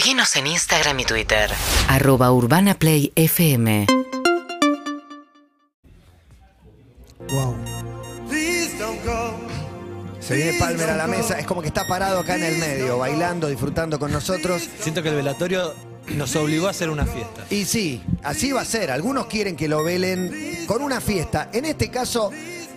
Seguinos en Instagram y Twitter. Arroba Urbana Play FM. Wow. Se viene Palmer a la mesa, es como que está parado acá en el medio, bailando, disfrutando con nosotros. Siento que el velatorio nos obligó a hacer una fiesta. Y sí, así va a ser. Algunos quieren que lo velen con una fiesta. En este caso,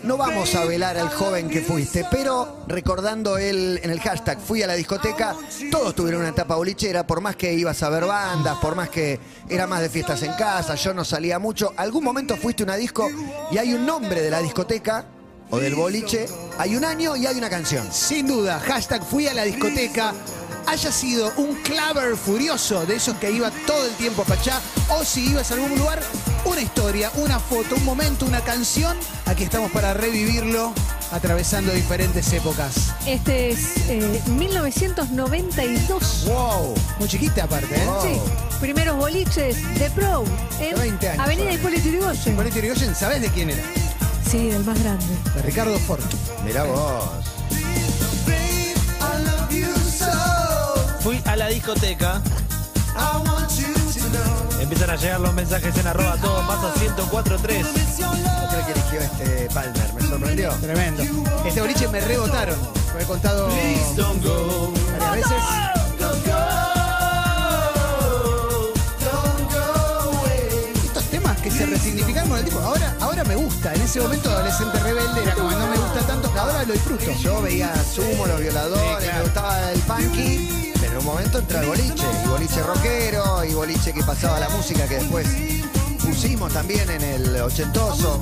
no vamos a velar al joven que fuiste, pero recordando él en el hashtag fui a la discoteca, todos tuvieron una etapa bolichera, por más que ibas a ver bandas, por más que era más de fiestas en casa, yo no salía mucho. Algún momento fuiste a una disco y hay un nombre de la discoteca o del boliche, hay un año y hay una canción. Sin duda, hashtag fui a la discoteca. Haya sido un claver furioso de esos que iba todo el tiempo para allá, o si ibas a algún lugar, una historia, una foto, un momento, una canción. Aquí estamos para revivirlo, atravesando diferentes épocas. Este es eh, 1992. ¡Wow! Muy chiquita aparte, ¿eh? Wow. Sí, primeros boliches de Pro en 20 años. Avenida Hipólito Yrigoyen. Bonito Irigoyen, ¿sabés de quién era? Sí, del más grande. De Ricardo Ford. Mirá vos. Fui a la discoteca. Empiezan a llegar los mensajes en arroba todo pasa 1043. ¿Cómo cree que eligió este Palmer? Me sorprendió. Tremendo. Este boliche me rebotaron. Lo he contado varias veces. Estos temas que se resignificaron con el tiempo. Ahora, ahora me gusta. En ese momento adolescente rebelde era como no me gusta tanto, ahora lo disfruto. Yo veía Sumo, los violadores, me gustaba el punky, en un momento entra el boliche, y boliche rockero, y boliche que pasaba la música que después pusimos también en el ochentoso.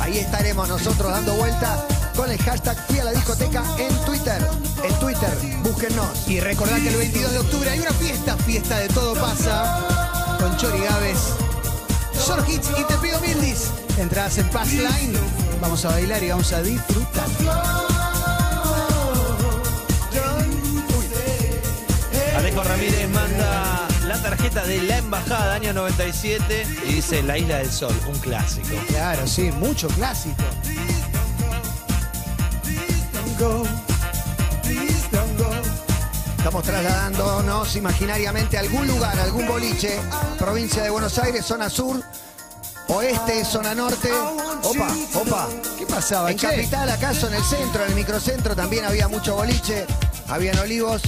Ahí estaremos nosotros dando vuelta con el hashtag fui a la discoteca en Twitter. En Twitter, búsquennos. Y recordad que el 22 de octubre hay una fiesta, fiesta de todo pasa, con Chori Gávez, Short Hits y Te Pido Mildis. Entradas en Pass Line. Vamos a bailar y vamos a disfrutar. Ramírez manda la tarjeta de la embajada año 97 y dice La Isla del Sol, un clásico. Claro, sí, mucho clásico. Estamos trasladándonos imaginariamente a algún lugar, a algún boliche, provincia de Buenos Aires, zona sur, oeste, zona norte. Opa, opa. ¿Qué pasaba? En che? Capital, acaso en el centro, en el microcentro también había mucho boliche, habían olivos.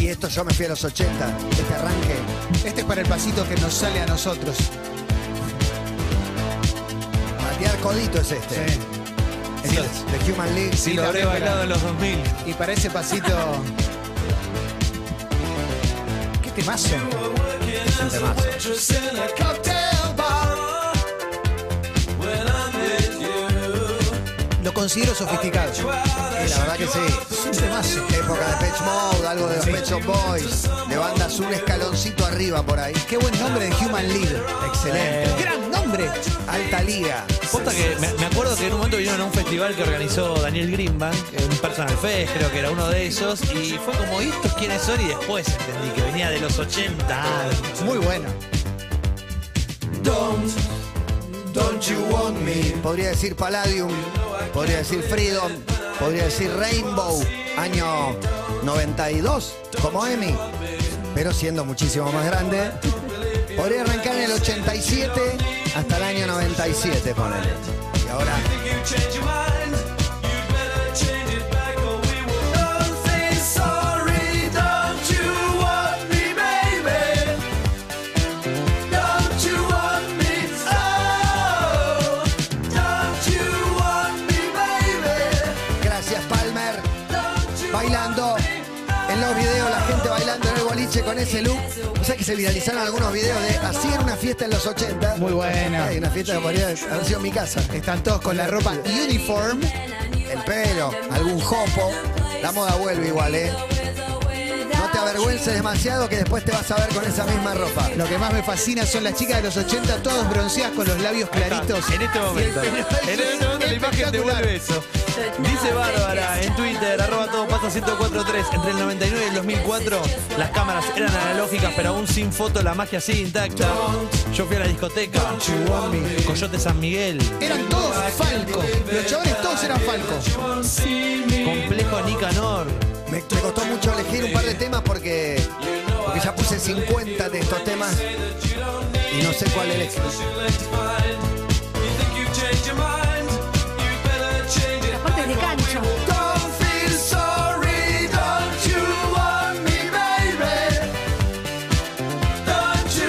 Y esto yo me fui a los 80, este arranque. Este es para el pasito que nos sale a nosotros. Patear codito es este. Sí. Es el de Human League. Sí, lo habré bailado en los 2000. Y para ese pasito. ¿Qué temazo? Es un temazo. Lo considero sofisticado. Sí, la verdad que sí. Es temazo. Época de Pet Mode, algo de los Pet Shop Boys, de bandas un escaloncito arriba por ahí. Qué buen nombre de Human League. Excelente. Gran nombre. Alta liga. Posta que me, me acuerdo que en un momento vinieron a un festival que organizó Daniel Greenbank, un personal fest, creo que era uno de esos, y fue como, ¿y estos quiénes son? Y después entendí que venía de los 80. Muy bueno. Don't you want me? Podría decir Palladium, podría decir Freedom, podría decir Rainbow, año 92, como Emi, pero siendo muchísimo más grande. Podría arrancar en el 87 hasta el año 97, ponele. Y ahora, con ese look. O sea que se viralizaron algunos videos de así era una fiesta en los 80. Muy buena. Hay una fiesta que podría haber sido en mi casa. Están todos con la ropa uniform. El pelo, algún jopo. La moda vuelve igual, ¿eh? No te avergüences demasiado que después te vas a ver con esa misma ropa. Lo que más me fascina son las chicas de los 80, todas bronceadas con los labios claritos. En este momento. En este momento la imagen te vuelve eso. Dice Bárbara en Twitter, arroba todo pasa 1043. Entre el 99 y el 2004, las cámaras eran analógicas, pero aún sin foto, la magia sigue intacta. Yo fui a la discoteca. Coyote San Miguel. Eran todos Falco. Los chavales todos eran Falco. Complejo Nicanor. Me, me costó mucho elegir un par de temas porque, porque porque ya puse 50 de estos temas y no sé cuál es.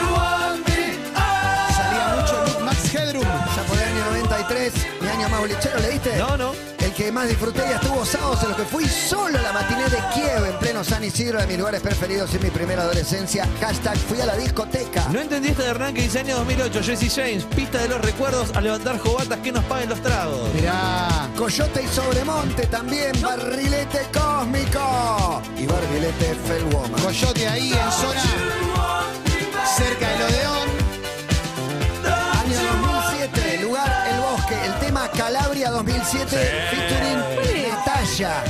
Want me? Ah. Salía mucho Max Headroom. Ya por el año 93, mi año más bolichero, ¿leíste? No, no. Que más disfruté y estuvo sábados en los que fui solo a la matiné de Kiev en pleno San Isidro, de mis lugares preferidos en mi primera adolescencia. Hashtag fui a la discoteca. No entendí esta de Hernán que dice año 2008, Jesse James, pista de los recuerdos a levantar jobatas que nos paguen los tragos. Mirá. Coyote y Sobremonte también, Barrilete Cósmico y Barrilete Fellwoman. Coyote ahí en zona cerca del Odeón. Año Calabria 2007, featuring Natalia.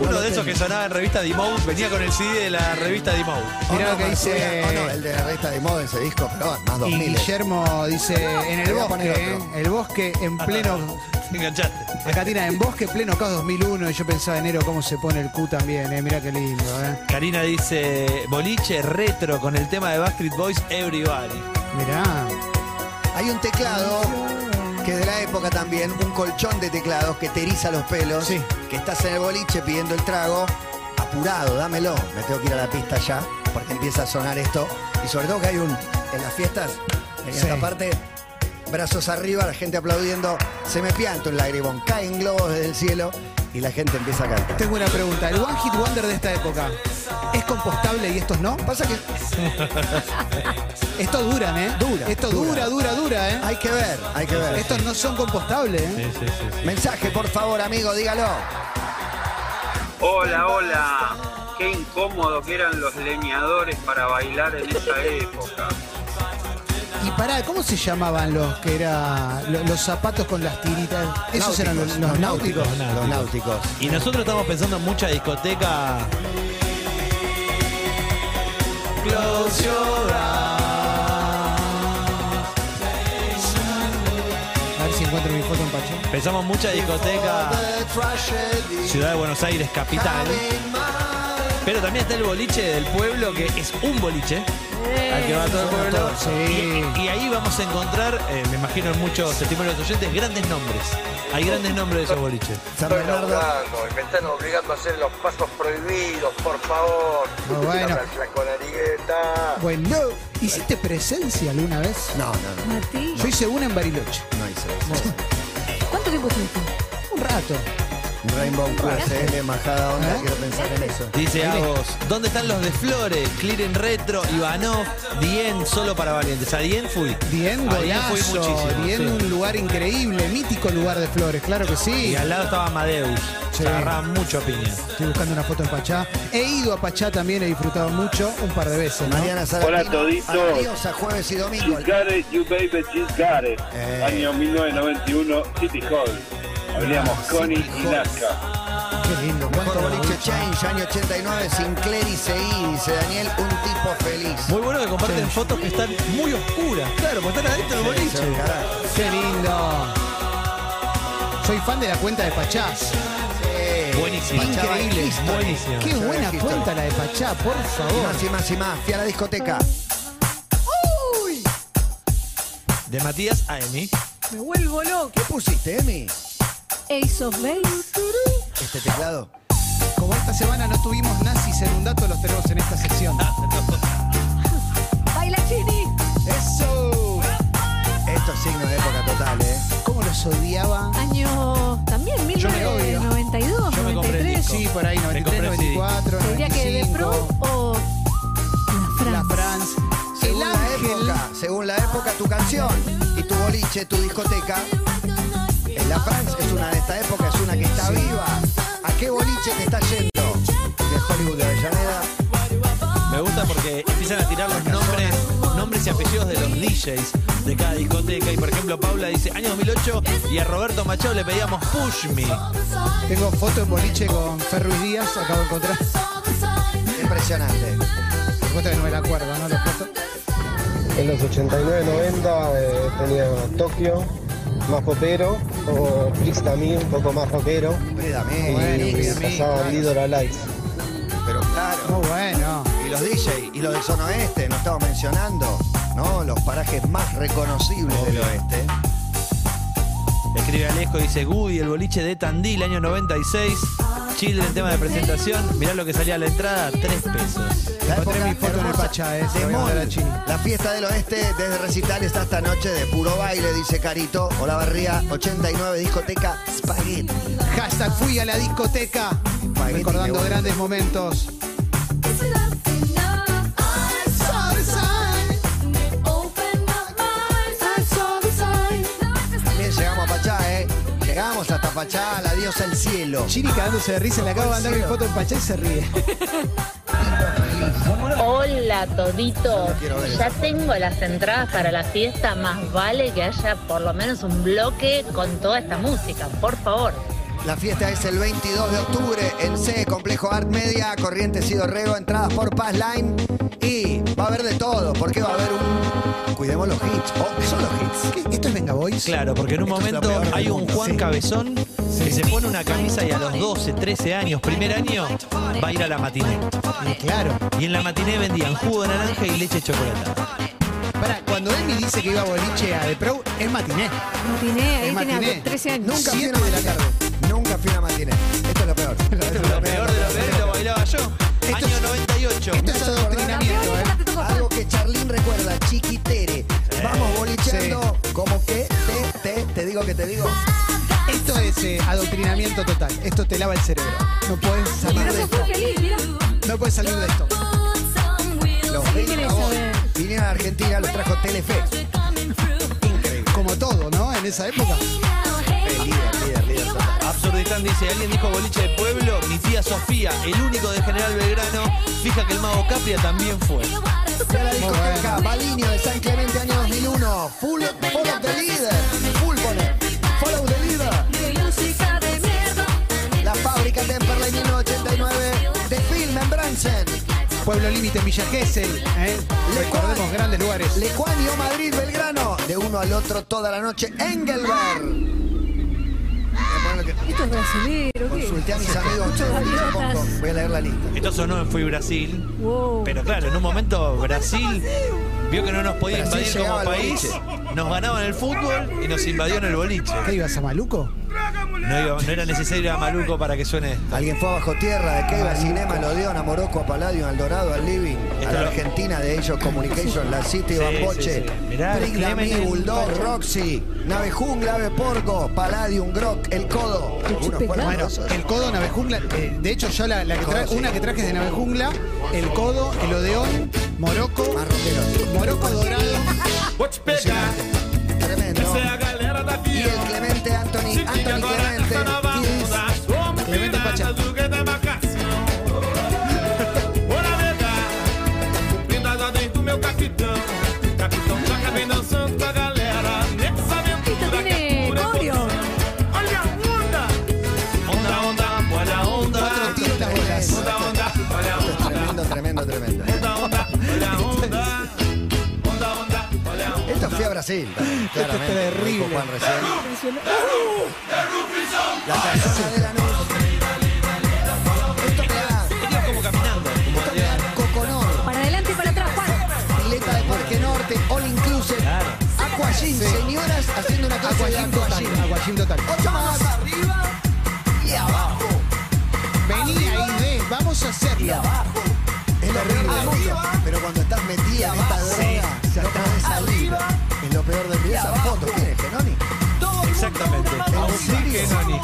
Uno de esos que sonaba en revista D-Mode, venía con el CD de la revista D-Mode. Mirá lo que dice- Oh, no, el de la revista de moda ese disco, pero más Y 2000. Guillermo dice en el voy a bosque, poner ¿eh? otro. el bosque en pleno. Te enganchaste. Acá tiene en bosque pleno caos 2001 y yo pensaba enero cómo se pone el Q también, ¿eh? Mirá qué lindo, ¿eh? Karina dice, boliche retro con el tema de Backstreet Boys, Everybody. Mirá. Hay un teclado que es de la época también, un colchón de teclados que te eriza los pelos, Sí. que estás en el boliche pidiendo el trago, apurado, dámelo, me tengo que ir a la pista ya, porque empieza a sonar esto, y sobre todo que hay un, en las fiestas, en Sí. esta parte, brazos arriba, la gente aplaudiendo, se me pianta un lagrimón, caen globos desde el cielo y la gente empieza a cantar. Tengo una pregunta. ¿El One Hit Wonder de esta época es compostable y estos no? Pasa que Estos duran, ¿eh? Dura, Esto dura. dura, dura, ¿eh? hay que ver, hay que ver. Estos no son compostables, ¿eh? Mensaje, por favor, amigo, dígalo. Hola, hola. Qué incómodo que eran los leñadores para bailar en esa época. Pará, ¿cómo se llamaban los que era lo- los zapatos con las tiritas? ¿Esos eran los, los náuticos? Los náuticos. Y nosotros estamos pensando en mucha discoteca. Close your A ver si encuentro mi foto en Pacho. Pensamos mucha discoteca, Ciudad de Buenos Aires, capital. Pero también está el boliche del pueblo, que es un boliche. Al que va todo el pueblo. Sí. Y, y ahí vamos a encontrar, eh, me imagino en muchos testimonios de los oyentes, grandes nombres. Hay grandes nombres de esos boliches. San Estoy Bernardo. laburando y me están obligando a hacer los pasos prohibidos, por favor. Muy bueno. La flaco narigueta. Bueno, ¿hiciste presencia alguna vez? No, no, no, Mati. Yo hice una en Bariloche. no hice eso. ¿Cuánto tiempo estuviste? Un rato. Rainbow QSL, majada onda, ¿Eh? quiero pensar en eso. Dice. Agos, ¿dónde están los de Flores? Clearen Retro, Ivanov, Dien, solo para valientes. A Dien fui. Dien A Dien fui golazo. muchísimo. Dien sí. un lugar increíble, mítico lugar de flores, claro que sí. Y al lado estaba Amadeus. Sí. Se agarraban mucho a piña. Estoy buscando una foto en Pachá. He ido a Pachá también, he disfrado mucho, un par de veces. ¿no? Mariana. Hola, toditos. Adiós a jueves y domingo. Got it, you baby, she's got it. Eh. Año 1991, City Hall. Mosconi City y. Nazca. Qué lindo. Mejor ¿cuánto boliche? Change, año 89, Sinclair y Seguí, dice Daniel, un tipo feliz. Muy bueno que comparten fotos que están muy oscuras. Claro, porque están adentro del boliche. Qué lindo. Soy fan de la cuenta de Pachá. Sí. Buenísimo. Increíble. History. Buenísimo. Qué buena History. cuenta la de Pachá, por Y favor. más y más y más. Fui a la discoteca. De Matías a Emi. Me vuelvo loco. ¿Qué pusiste, Emi? Ace of Base. Este teclado. Como esta semana no tuvimos nazis en un dato, los tenemos en esta sección. Baila Chini. ¡Eso! Esto es signo de época total, ¿eh? ¿Cómo los odiaba? Año también, Yo me odio. 1992, Yo me compré el 93. disco. Sí, por ahí, Me 93, compré el CD. 94, Te diría que de 95. Pro o La La France. Según la ángel. época, según la época, tu canción y tu boliche, tu discoteca. La France es una de esta época, es una que está viva. ¿A qué boliche te está yendo? De Hollywood de Avellaneda. Me gusta porque empiezan a tirar los nombres, nombres y apellidos de los DJs de cada discoteca. Y por ejemplo, Paula dice año 2008 y a Roberto Machado le pedíamos Push Me. Tengo foto en boliche con Ferruiz Díaz, acabo de encontrar. Impresionante. Por supuesto que no me la acuerdo, ¿no? Foto. En los 89-90 eh, tenía Tokio, más popero, o también, un poco más rockero, Hombre, dame. Bueno, claro. Lidl Alive. Pero claro. Muy bueno. Y los DJ y los del Zona Oeste, no estamos mencionando, ¿no? Los parajes más reconocibles del oeste. Escribe Alejo, dice Goody, el boliche de Tandil, año 96. Chile en tema de presentación. Mirá lo que salía a la entrada, 3 pesos. La Encontré época mi foto en el hermosa Pachá, eh, se de lo voy a mandar Mol. a Chini. La fiesta del oeste desde recitales hasta noche de puro baile, dice Carito. Hola Barría, 89, discoteca Spaghetti. Hashtag fui a la discoteca. Espagueti Recordando grandes momentos. Llegamos hasta Pachá, la diosa del cielo. Chini cagándose de risa, le acabo de mandar mi foto en Pachá y se ríe. Hola todito, ya tengo las entradas para la fiesta, más vale que haya por lo menos un bloque con toda esta música, por favor. La fiesta es el 22 de octubre en C, Complejo Art Media, Corrientes y Dorrego, entradas por Pass Line. Y va a haber de todo, porque va a haber un. Cuidemos los hits, o son los hits. ¿Qué? ¿Esto es Venga Boys? Claro, porque en un Esto momento hay un mundo, Juan sí. Cabezón que se pone una camisa y a los 12, 13 años, primer año, va a ir a la matiné. Claro. Y en la matiné vendían jugo de naranja y leche chocolatada. Para, cuando Emi dice que iba a boliche a The Pro, es matiné. Matiné, ahí Es tenía matiné. 13 años. Nunca fui una de la tarde. Nunca fui a una matiné. Esto es lo peor. Esto es Lo peor de lo peor lo bailaba yo. Año 98. Esto es chiquitere. Vamos bolicheando, como que te, te, te digo que te digo. Esto es eh, adoctrinamiento total. Esto te lava el cerebro. No puedes salir de esto. No puedes salir de esto. Los vinieron a Argentina, los trajo Telefe. Increíble. Como todo, ¿no? En esa época. Líder, líder, líder total. Absurdistán dice, alguien dijo boliche de pueblo, mi tía Sofía, el único de General Belgrano, fija que el mago Capria también fue. A la discoteca Balinio de San Clemente, año 2001. Full, follow the leader. Full pone. Follow the leader. La fábrica Temperley 1989. De Film en. Pueblo Límite en Villa Gesell. ¿eh? Recordemos grandes lugares. Lecuanio, Madrid, Belgrano. De uno al otro toda la noche. Engelberg. Voy a poner lo que- Esto es brasilero, ¿qué? Consulté a mis amigos. Muchos. Voy a leer la lista. Esto sonó en Fui Brasil, Wow. pero claro, en un momento Brasil vio que no nos podía Brasil invadir como país, nos ganaban el fútbol y nos invadió en el boliche. ¿Qué ibas a Maluco? No, iba- no era necesario ir a Maluco para que suene esto. Alguien fue a Bajo Tierra, de Keiva, Cinema, al Odeón, a Morocco, a Palladium, al Dorado, al Living, a Esto la lo- Argentina de ellos, Communication, la City, Sí, Bamboche, sí, sí. Mirá, el Trigla, Mi, Clemen, Bulldog, Roxy, Nave Jungla, Ave Porco, Palladium, Grok, El Codo. Algunos fueron pecado. Bueno, esos. el codo, Navejungla. eh, de hecho, yo la, la que tra- Codo, sí. una que traje es de Navejungla, el codo, el odeón, Morocco, Más rockeros. Morocco dorado. Tremendo. Y el Clemente Anthony, Anthony Clemente. Clemente Pacha. Brasil, también, claramente. terrible. Juan recién. La persona de la luz. Esto me da, como caminando. como esto me da Coconor. Para adelante y para atrás, Juan. Pileta de Parque Norte, All Inclusive. Claro. Aquagym, señoras haciendo una clase de Aquagym total. aquagym. Total. Ocho más. Arriba y abajo. Vení ahí, de, vamos a hacerlo. Es lo peor del mundo. Pero cuando estás metida en esta droga, no podés salir. Es peor del mundo. Esa foto, ¿quién es? ¿Genoni? Exactamente. ¿En serio? Genoni.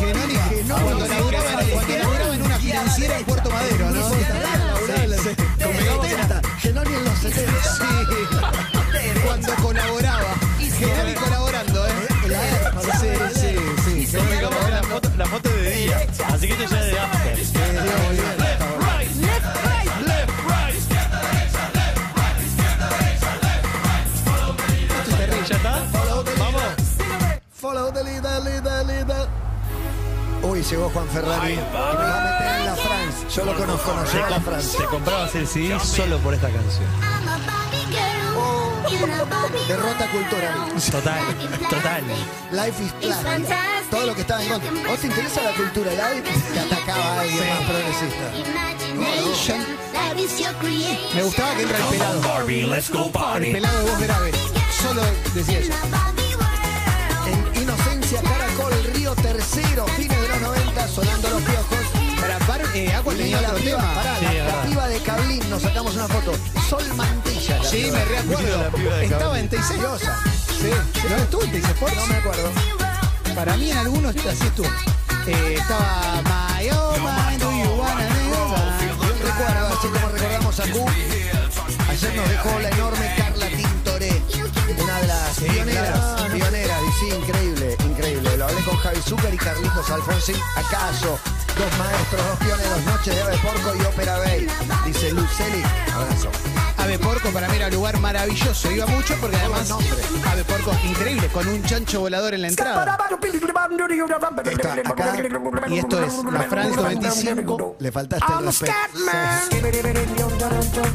Genoni, Genoni. cuando laburaba, en, cuando laburaba en una financiera en Puerto Madero, ¿no? Con los 70. Genoni en los 70. Sí. Cuando colaboraba. Genoni colaborando, ¿eh? Sí, sí, sí. Se me acabó la foto, la foto de día. Así que esto ya es de after. Uy, llegó Juan Ferrari. Y me va a meter en la France. Yo lo conozco, no Te, llega a la France. te comprabas el CD solo por esta canción. Derrota cultural. Total, total. Life is Plastic. Todo lo que estaba en contra. ¿Vos te interesa la cultura live? Que atacaba a alguien más progresista. Me gustaba que entra el pelado. El pelado de voz grave. Solo decía eso. En Inocencia, Caracol, Río Tercero, fines de los 90, sonando los piojos. Para Bar, eh, Agua tenía la piba, pará, Sí, la, la piba de Cablín, nos sacamos una foto. Sol Mantilla. la Sí, piba. me de Estaba en Teis Diosa. Sí, ¿no estuvo en Teis Sports? No me acuerdo. Para mí en algunos así estuvo. Eh, estaba My Oh My Do You Wanna recuerdo, así como recordamos a Q. Ayer nos dejó la enorme Carla Tintoré, una de las pioneras, pioneras, y sí, increíble, Lo hablé con Javi Zucker y Carlitos Alfonsín. ¿Acaso? Dos maestros, dos pioneros, Noche de Ave Porco y Ópera Bay. Dice Luceli, abrazo. Ave Porco para mí era un lugar maravilloso. Iba mucho porque además Ave Porco increíble, con un chancho volador en la entrada. Acá, Y esto es la France 95 le faltaste el respeto.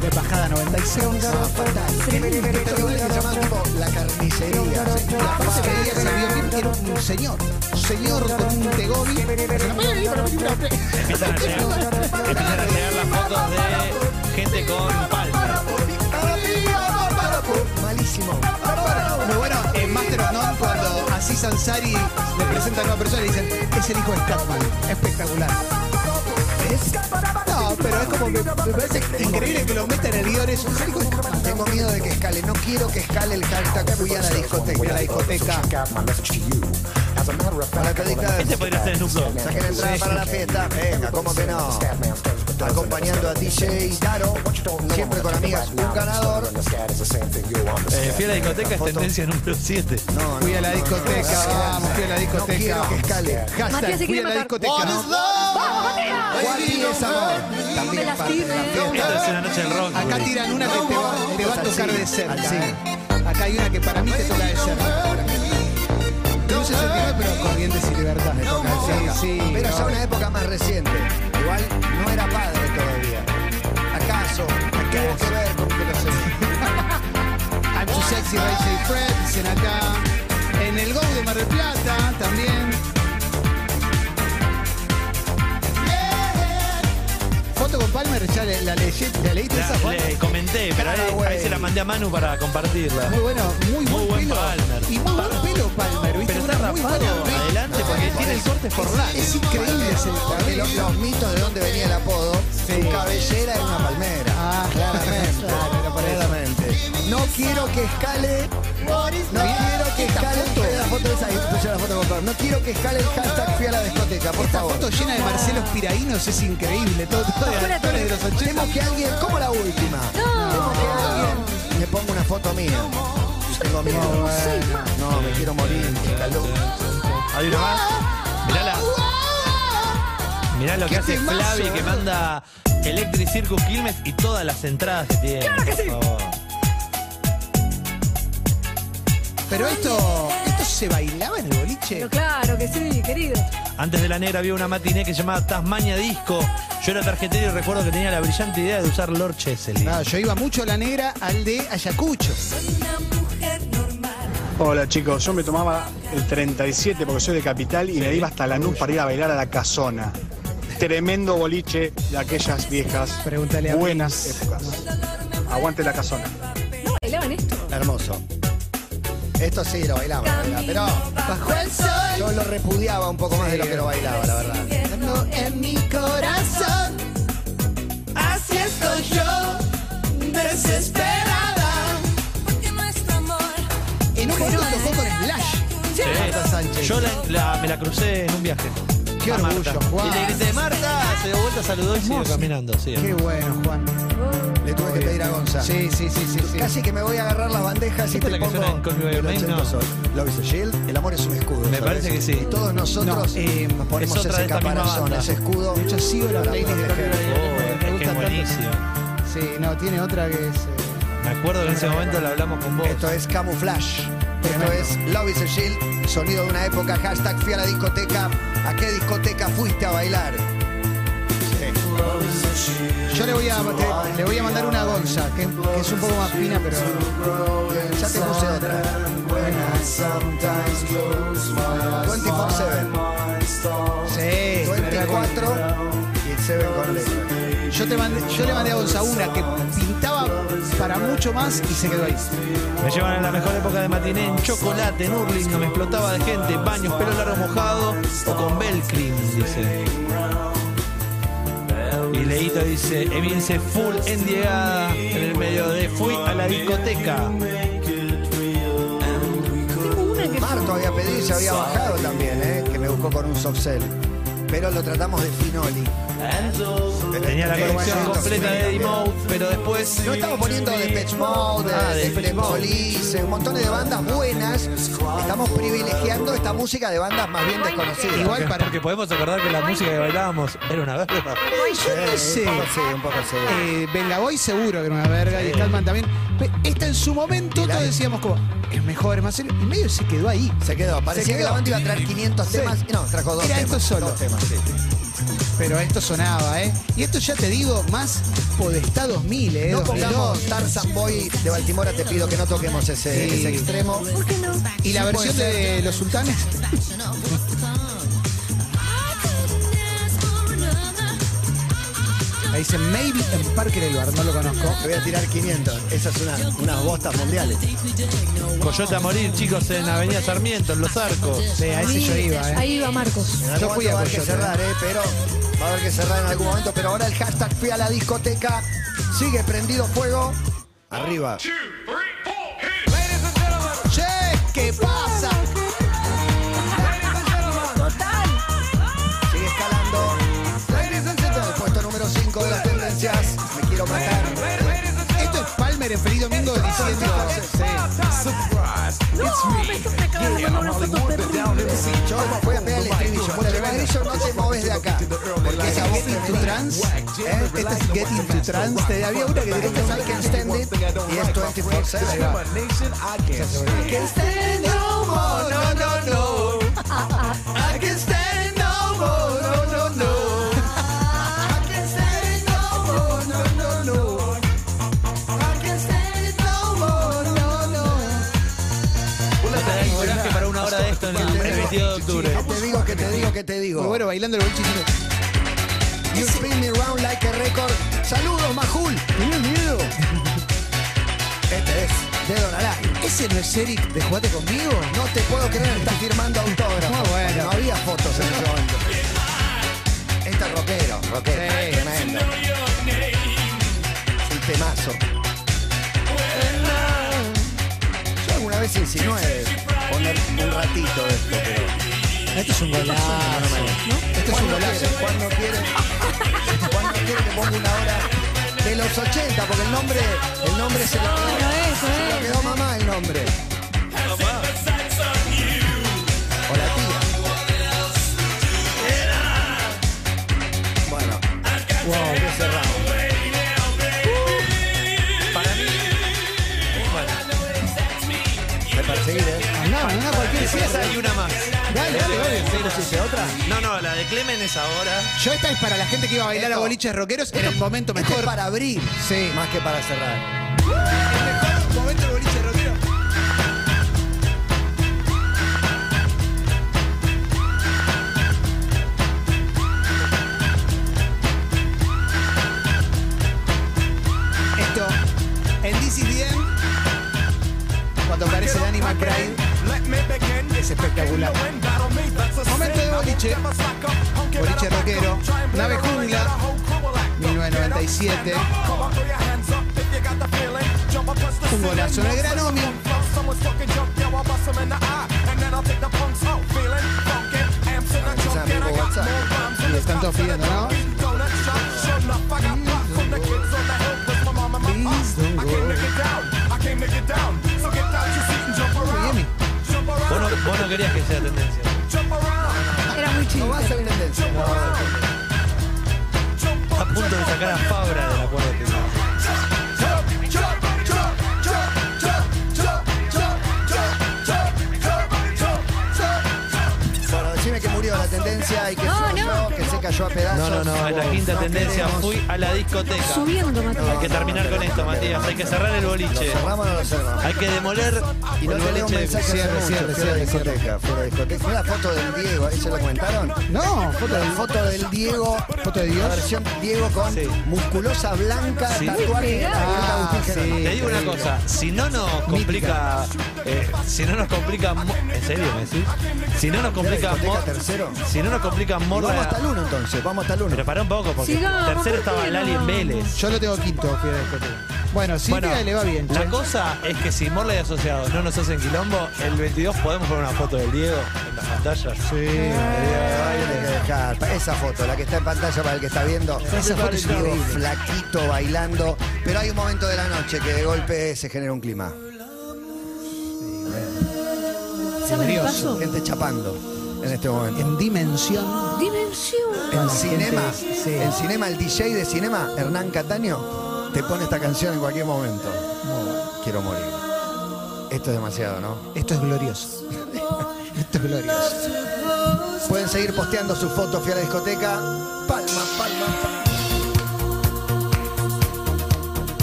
de Bajada 96. Estos lugares que se llaman tipo la carnicería. La frase que veía videoclip era un señor, un señor con un tegobi. Empiezan a llegar, las fotos de gente con. Malísimo. Muy bueno, en Master of None, cuando Aziz Ansari le presenta a una persona y dicen, es el hijo de Scatman. Espectacular. No, pero es como, me, me parece increíble que lo meta en el guion eso. Es el hijo de Scatman. Tengo miedo de que escale. No quiero que escale el hashtag fui a la discoteca. A la discoteca. Para que Este podría ser Snoop Dogg. Saquen entrada para la fiesta. Venga, ¿cómo que no? Acompañando a DJ Daro, siempre con amigas, un ganador. Eh, fui a la discoteca, es tendencia número 7. No, Fui no, a la no, discoteca, no, vamos, fui a la No discoteca. quiero que escale. Hashtag, Matías se fui a quiere la matar. discoteca. ¡Vamos, es amor. También fiesta. es una noche del rock. Acá tiran una que te va, te va a tocar de cerca. ¿eh? Acá hay una que para mí te toca de cerca. No 69, pero Corrientes y Libertad. Me toca de cerca. Sí, sí. Pero ya no. una época más reciente. Igual no era padre todavía. ¿Acaso? ¿Tuvo que ver con que lo sé? I'm too sexy, Ray J. Fred, dicen acá. En el Go de Mar del Plata también. Foto con Palmer, ya le- la, leí, la leíste esa le comenté, pero ahí, ahí se la mandé a Manu para compartirla. Muy bueno, muy, Muy buen buen pelo. Palmer. Y muy buen pelo Palmer, ¿viste? Pero está Una forlán. Es increíble ese Porque los, los mitos de dónde venía el apodo, su cabellera era una palmera. Ah, claramente. claro, claramente. No quiero que escale. No quiero que escale. La foto esa ahí, puse la foto con Pablo. No quiero que escale el hashtag fui a la discoteca, por Esta favor. foto llena de Marcelos Piraínos es increíble. Todo, todo de actores de los 80. Tenemos que alguien, como la última. Tenemos que alguien me ponga una foto mía. Tengo miedo. No, me quiero morir. qué calor. Hay una más. Mirala. Mirá lo que ¡Qué hace temazo, Flavi, que manda Electric Circus Quilmes y todas las entradas que tiene. por favor. Pero esto, esto se bailaba en el boliche. Pero claro que sí, querido. Antes de la negra había una matiné que se llamaba Tasmania Disco. Yo era tarjetero y recuerdo que tenía la brillante idea de usar Lord Chesley. No, yo iba mucho a la negra al de Ayacucho. Hola chicos, yo me tomaba el 37 porque soy de Capital y me iba hasta la NUS para ir a bailar a la casona. Tremendo boliche de aquellas viejas, Pregúntale a buenas épocas. Aguante la casona. ¿No bailaban esto? Hermoso. Esto sí lo bailaba, la verdad, pero Bajo el sol, yo lo repudiaba un poco más de lo que lo bailaba, la verdad. en mi corazón. Así estoy yo, desesperada. En un momento tocó con Slash. Sí. Marta Sánchez. Yo la- la- me la crucé en un viaje. Qué A orgullo, Marta. Juan. Y le grité, Marta, se dio vuelta, saludó y siguió caminando. Sí. Qué bueno, Juan. Le tuve que pedir a Gonza. Sí, sí, sí, sí. sí. Casi que me voy a agarrar las bandejas y ¿Esta te la que pongo suena en Call Me By Your el Name? 80 No. Sol. Love is a Shield, el amor es un escudo. Me ¿sabes? parece que sí. Y todos nosotros No, eh, ponemos es otra de ese esta misma caparazón, banda. ese escudo. De hecho, sigo la para playlist de proteger. Call Me By Your Name, Oh, me es que gusta es tanto. buenísimo. Sí, no, tiene otra que es. eh, acuerdo que en ese momento lo hablamos con vos. Esto es Camouflage. Esto es Love is a Shield, sonido de una época. Hashtag fui a la discoteca. ¿A qué discoteca fuiste a bailar? Sí. Yo le voy a, te- le voy a mandar una Gonza, que, que es un poco más fina, pero. Ya te puse otra. 24-7. Sí, 24 y el 7 con letra. Yo, te mandé- yo le mandé a Gonza una que pintaba para mucho más y se quedó ahí. Me llevan en la mejor época de matiné en chocolate, en Hurlingham, me explotaba de gente, baños, pelo largo mojado o con Belcrim, dice. Y Leito dice, Emi dice full endiegada en el medio de fui a la discoteca. Marto había pedido y se había bajado también, ¿eh? que me buscó con un soft cell. Pero lo tratamos de Finoli. Tenía la colección bueno, completa de Eddie Mode, pero después... No estamos poniendo de Pitch Mode, de, Ah, de. Police, un montón de bandas buenas. Estamos privilegiando esta música de bandas más bien desconocidas. Igual Porque, para- porque podemos acordar que la música que bailábamos era una verga. Yo no sé. Un poco sí, un poco sí. Eh, Venga Boy seguro que era una verga y Stallman también. Esta en su momento todos decíamos como, es mejor, es más serio. Y medio se quedó ahí. Se quedó. Parecía Se que la banda iba a traer 500 Sí. temas. No, trajo dos Era temas. esto solo. Dos temas, sí. Pero esto sonaba, ¿eh? Y esto ya te digo, más Podestá 2000, ¿eh? No 2002. pongamos Tarzan Boy de Baltimora, te pido que no toquemos ese, Sí. ese extremo. ¿Por qué no? ¿Y la Sí, versión puede de Los Sultanes? dice Maybe en Parque del Bar, no lo conozco. Te voy a tirar 500. Esas son una- unas bostas mundiales. Coyote a morir, chicos, en Avenida Sarmiento, en Los Arcos. Sí, a ese yo iba, ¿eh? Ahí va Marcos. En algún Yo fui momento a va a haber que Coyote, cerrar, ¿eh? Pero va a haber que cerrar en algún momento. Pero ahora el hashtag fui a la discoteca. Sigue prendido fuego. Arriba. Che, ¿qué En Feliz Domingo diciendo. No, esto me. Yo voy a pegar el estribillo. Por el estribillo no te moves de acá. Porque esa voz. Trans. ¿eh? Esta es Getting to Trans. Te- Había una que Este es I Can Stand It y es 24-7. Ahí va. I can stand no more, no, no, no. I can que te digo, Muy bueno, bailando el boliche You spin me round like a record. Saludos, Majul. ¿Tenés miedo? Este es Dedo Aire. ¿Ese no es Eric de Jugate conmigo? No te puedo creer, está firmando autógrafos. Muy bueno. No había fotos en ese momento. Este es rockero, rockero. Sí. Tremendo. Es un temazo. Yo alguna vez insinué poner un ratito de esto, pero. Esto es un golazo. Esto es un ¿Cuándo golazo. ¿Cuándo quiere? ¿Cuándo quiere que ponga una hora de los 80? Porque el nombre, el nombre se lo quedó, Bueno, eso, se lo quedó mamá el nombre. O la tía. Bueno, wow, qué cerrado. Para mí, Me perseguir, ¿eh? Andá, andá cualquier si esa hay una más. Dale, dale, dale. ¿Sí, no se dice otra? No, no, la de Clemen es ahora. Yo esta es para la gente que iba a bailar a Esto- boliches rockeros en el momento Esto mejor. es para abrir, Sí. más que para cerrar. El mejor momento del boliche rockero. Esto, en This Is The End, cuando aparece Danny McBride, es espectacular. Momento de boliche, boliche rockero, nave jungla, 1997. Un golazo en el gran Omi. Y están todos pidiendo, ¿no? Uy, Emi. Vos no, vos no querías que sea tendencia. Era muy No va a chido. ser tendencia. No, A punto de sacar a Fabra de la cuerda cayó, a pedazos. No, no, no, es la quinta No tendencia. queremos. Fui a la discoteca. Subiendo, Matías. Hay que terminar con esto, Matías. Hay que cerrar el ¿Lo boliche. cerramos o no lo cerramos? Hay que demoler Y no el boliche. Cierre, cierre, a la cierre, discoteca, a la discoteca. Fue la foto del Diego, ¿ahí se lo comentaron? No, foto La del foto del Diego, Foto de la Dios. versión Diego con Sí. musculosa blanca, Sí. tatuaje de Ah, sí. Te digo una cosa, si no nos complica, eh, si no nos complica, ¿en serio me decís? Si no nos complica, mo- tercero? si no nos complica morra, Vamos hasta el 1 entonces, vamos hasta el 1. pero para un poco, porque Sigamos, tercero ¿por estaba qué Lali no? en Vélez. Yo lo tengo quinto, fui a la discoteca. Bueno, sí, Bueno, le va bien. La che. cosa es que si Morla y asociados no nos hacen quilombo, el 22 podemos poner una foto del Diego en la pantalla. Sí. Ay, hay que dejar. Esa foto, la que está en pantalla para el que está viendo. Esa foto es Diego flaquito bailando. Pero hay un momento de la noche que de golpe se genera un clima. ¿Saben qué pasó? Gente chapando en este momento. En dimensión. Dimensión. En cinema, sí. en cinema, el DJ de cinema, Hernán Cataño, te pone esta canción en cualquier momento. Quiero morir. Esto es demasiado, ¿no? Esto es glorioso. Esto es glorioso. Pueden seguir posteando sus fotos, fui a la discoteca. Palma, palma, palma.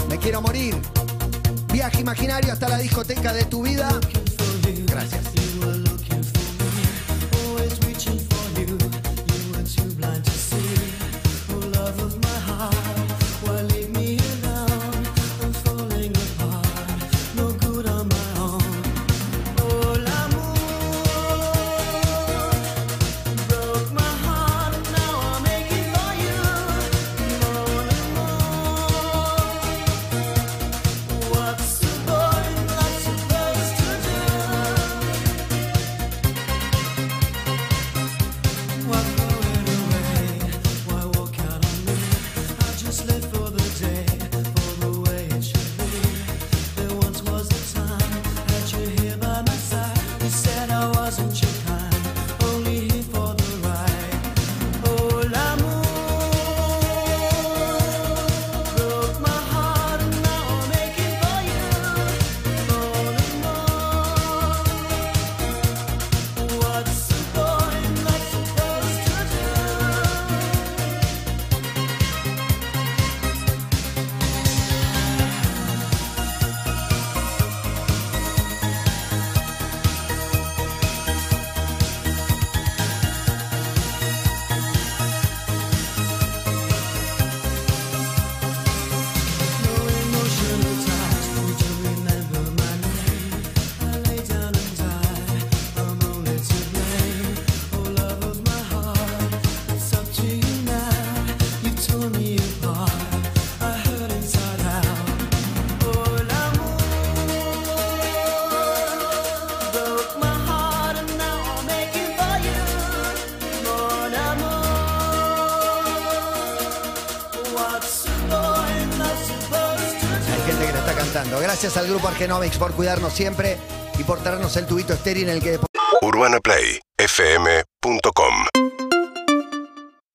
Me quiero morir. Viaje imaginario hasta la discoteca de tu vida. Gracias. Gracias al grupo Argenomics por cuidarnos siempre y por traernos el tubito estéril en el que UrbanaPlayFM.com